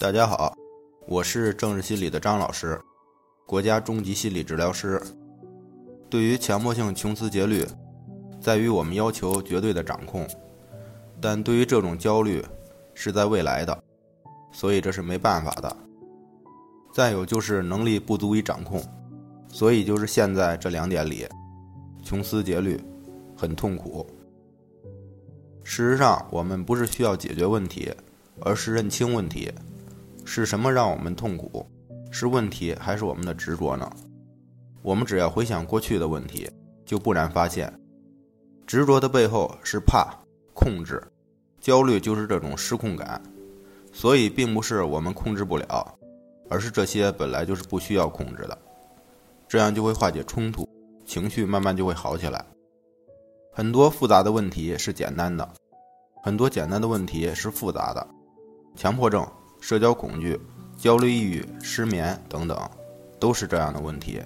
大家好，我是政治心理的张老师，国家中级心理治疗师。对于强迫性穷思竭虑，在于我们要求绝对的掌控，但对于这种焦虑是在未来的，所以这是没办法的。再有就是能力不足以掌控，所以就是现在这两点里，穷思竭虑很痛苦。事实上，我们不是需要解决问题，而是认清问题。是什么让我们痛苦？是问题还是我们的执着呢？我们只要回想过去的问题，就不难发现，执着的背后是怕、控制、焦虑，就是这种失控感。所以，并不是我们控制不了，而是这些本来就是不需要控制的。这样就会化解冲突，情绪慢慢就会好起来。很多复杂的问题是简单的，很多简单的问题是复杂的。强迫症。社交恐惧、焦虑、抑郁、失眠等等，都是这样的问题。